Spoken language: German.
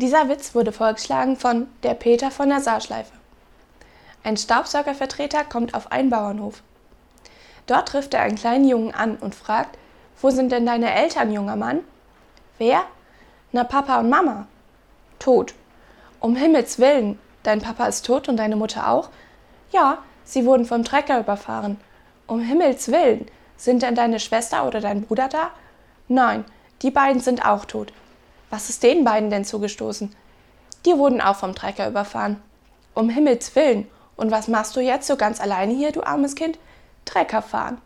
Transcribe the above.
Dieser Witz wurde vorgeschlagen von der Peter von der Saarschleife. Ein Staubsaugervertreter kommt auf einen Bauernhof. Dort trifft er einen kleinen Jungen an und fragt, wo sind denn deine Eltern, junger Mann? Wer? Na, Papa und Mama. Tot. Um Himmels willen, dein Papa ist tot und deine Mutter auch? Ja, sie wurden vom Trecker überfahren. Um Himmels willen, sind denn deine Schwester oder dein Bruder da? Nein, die beiden sind auch tot. Was ist den beiden denn zugestoßen? Die wurden auch vom Trecker überfahren. Um Himmels willen. Und was machst du jetzt so ganz alleine hier, du armes Kind? Trecker fahren.